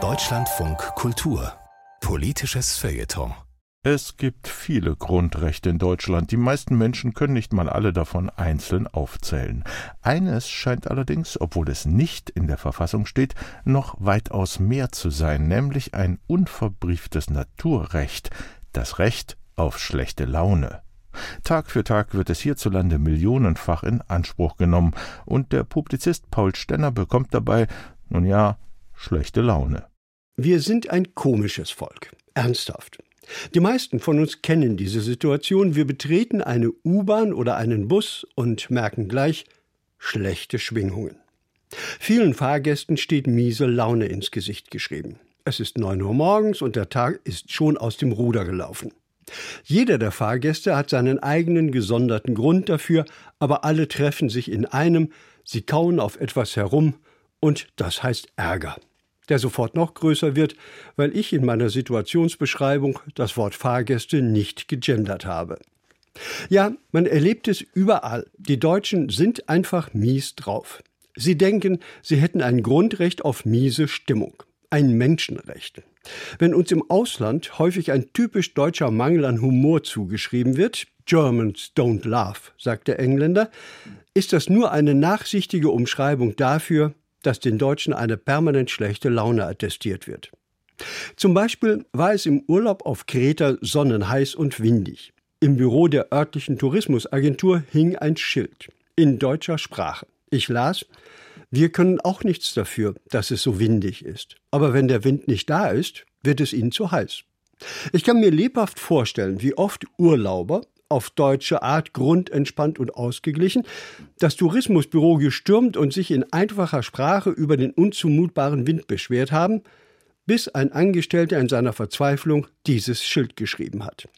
Deutschlandfunk Kultur Politisches Feuilleton es gibt viele Grundrechte in Deutschland. Die meisten Menschen können nicht mal alle davon einzeln aufzählen. Eines scheint allerdings, obwohl es nicht in der Verfassung steht, noch weitaus mehr zu sein, nämlich ein unverbrieftes Naturrecht, das Recht auf schlechte Laune. Tag für Tag wird es hierzulande millionenfach in Anspruch genommen, und der Publizist Paul Stenner bekommt dabei, nun ja, schlechte Laune. Wir sind ein komisches Volk. Ernsthaft. Die meisten von uns kennen diese Situation. Wir betreten eine U-Bahn oder einen Bus und merken gleich schlechte Schwingungen. Vielen Fahrgästen steht miese Laune ins Gesicht geschrieben. Es ist neun Uhr morgens und der Tag ist schon aus dem Ruder gelaufen. Jeder der Fahrgäste hat seinen eigenen gesonderten Grund dafür, aber alle treffen sich in einem, sie kauen auf etwas herum, und das heißt Ärger der sofort noch größer wird, weil ich in meiner Situationsbeschreibung das Wort Fahrgäste nicht gegendert habe. Ja, man erlebt es überall. Die Deutschen sind einfach mies drauf. Sie denken, sie hätten ein Grundrecht auf miese Stimmung, ein Menschenrecht. Wenn uns im Ausland häufig ein typisch deutscher Mangel an Humor zugeschrieben wird, Germans don't laugh, sagt der Engländer, ist das nur eine nachsichtige Umschreibung dafür, dass den Deutschen eine permanent schlechte Laune attestiert wird. Zum Beispiel war es im Urlaub auf Kreta sonnenheiß und windig. Im Büro der örtlichen Tourismusagentur hing ein Schild in deutscher Sprache. Ich las, wir können auch nichts dafür, dass es so windig ist. Aber wenn der Wind nicht da ist, wird es ihnen zu heiß. Ich kann mir lebhaft vorstellen, wie oft Urlauber auf deutsche Art grundentspannt und ausgeglichen, das Tourismusbüro gestürmt und sich in einfacher Sprache über den unzumutbaren Wind beschwert haben, bis ein Angestellter in seiner Verzweiflung dieses Schild geschrieben hat.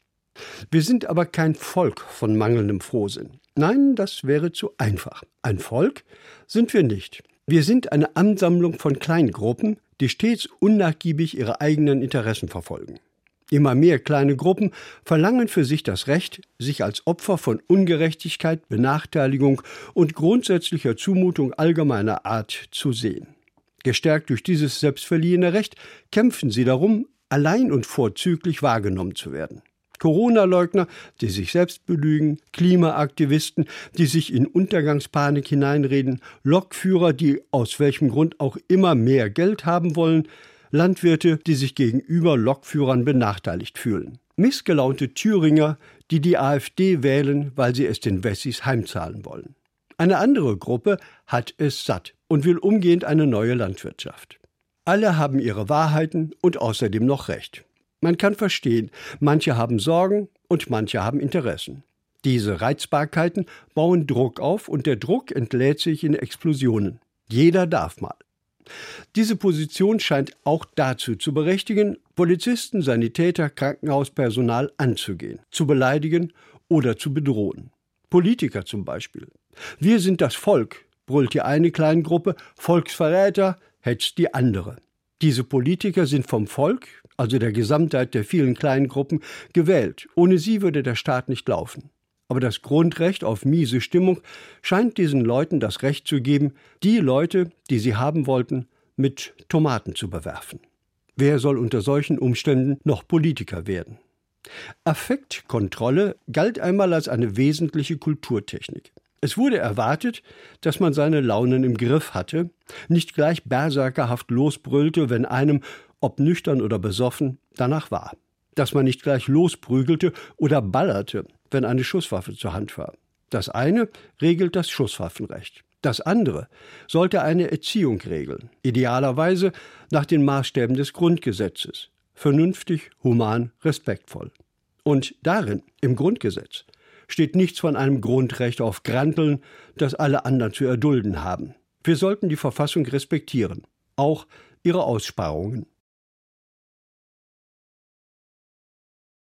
Wir sind aber kein Volk von mangelndem Frohsinn. Nein, das wäre zu einfach. Ein Volk sind wir nicht. Wir sind eine Ansammlung von Kleingruppen, die stets unnachgiebig ihre eigenen Interessen verfolgen. Immer mehr kleine Gruppen verlangen für sich das Recht, sich als Opfer von Ungerechtigkeit, Benachteiligung und grundsätzlicher Zumutung allgemeiner Art zu sehen. Gestärkt durch dieses selbstverliehene Recht kämpfen sie darum, allein und vorzüglich wahrgenommen zu werden. Corona-Leugner, die sich selbst belügen, Klimaaktivisten, die sich in Untergangspanik hineinreden, Lokführer, die aus welchem Grund auch immer mehr Geld haben wollen, Landwirte, die sich gegenüber Lokführern benachteiligt fühlen. Missgelaunte Thüringer, die die AfD wählen, weil sie es den Wessis heimzahlen wollen. Eine andere Gruppe hat es satt und will umgehend eine neue Landwirtschaft. Alle haben ihre Wahrheiten und außerdem noch Recht. Man kann verstehen, manche haben Sorgen und manche haben Interessen. Diese Reizbarkeiten bauen Druck auf und der Druck entlädt sich in Explosionen. Jeder darf mal. Diese Position scheint auch dazu zu berechtigen, Polizisten, Sanitäter, Krankenhauspersonal anzugehen, zu beleidigen oder zu bedrohen. Politiker zum Beispiel. Wir sind das Volk, brüllt die eine Kleingruppe, Volksverräter hetzt die andere. Diese Politiker sind vom Volk, also der Gesamtheit der vielen kleinen Gruppen, gewählt. Ohne sie würde der Staat nicht laufen. Aber das Grundrecht auf miese Stimmung scheint diesen Leuten das Recht zu geben, die Leute, die sie haben wollten, mit Tomaten zu bewerfen. Wer soll unter solchen Umständen noch Politiker werden? Affektkontrolle galt einmal als eine wesentliche Kulturtechnik. Es wurde erwartet, dass man seine Launen im Griff hatte, nicht gleich berserkerhaft losbrüllte, wenn einem, ob nüchtern oder besoffen, danach war. Dass man nicht gleich losprügelte oder ballerte, wenn eine Schusswaffe zur Hand war. Das eine regelt das Schusswaffenrecht. Das andere sollte eine Erziehung regeln, idealerweise nach den Maßstäben des Grundgesetzes, vernünftig, human, respektvoll. Und darin, im Grundgesetz, steht nichts von einem Grundrecht auf Granteln, das alle anderen zu erdulden haben. Wir sollten die Verfassung respektieren, auch ihre Aussparungen.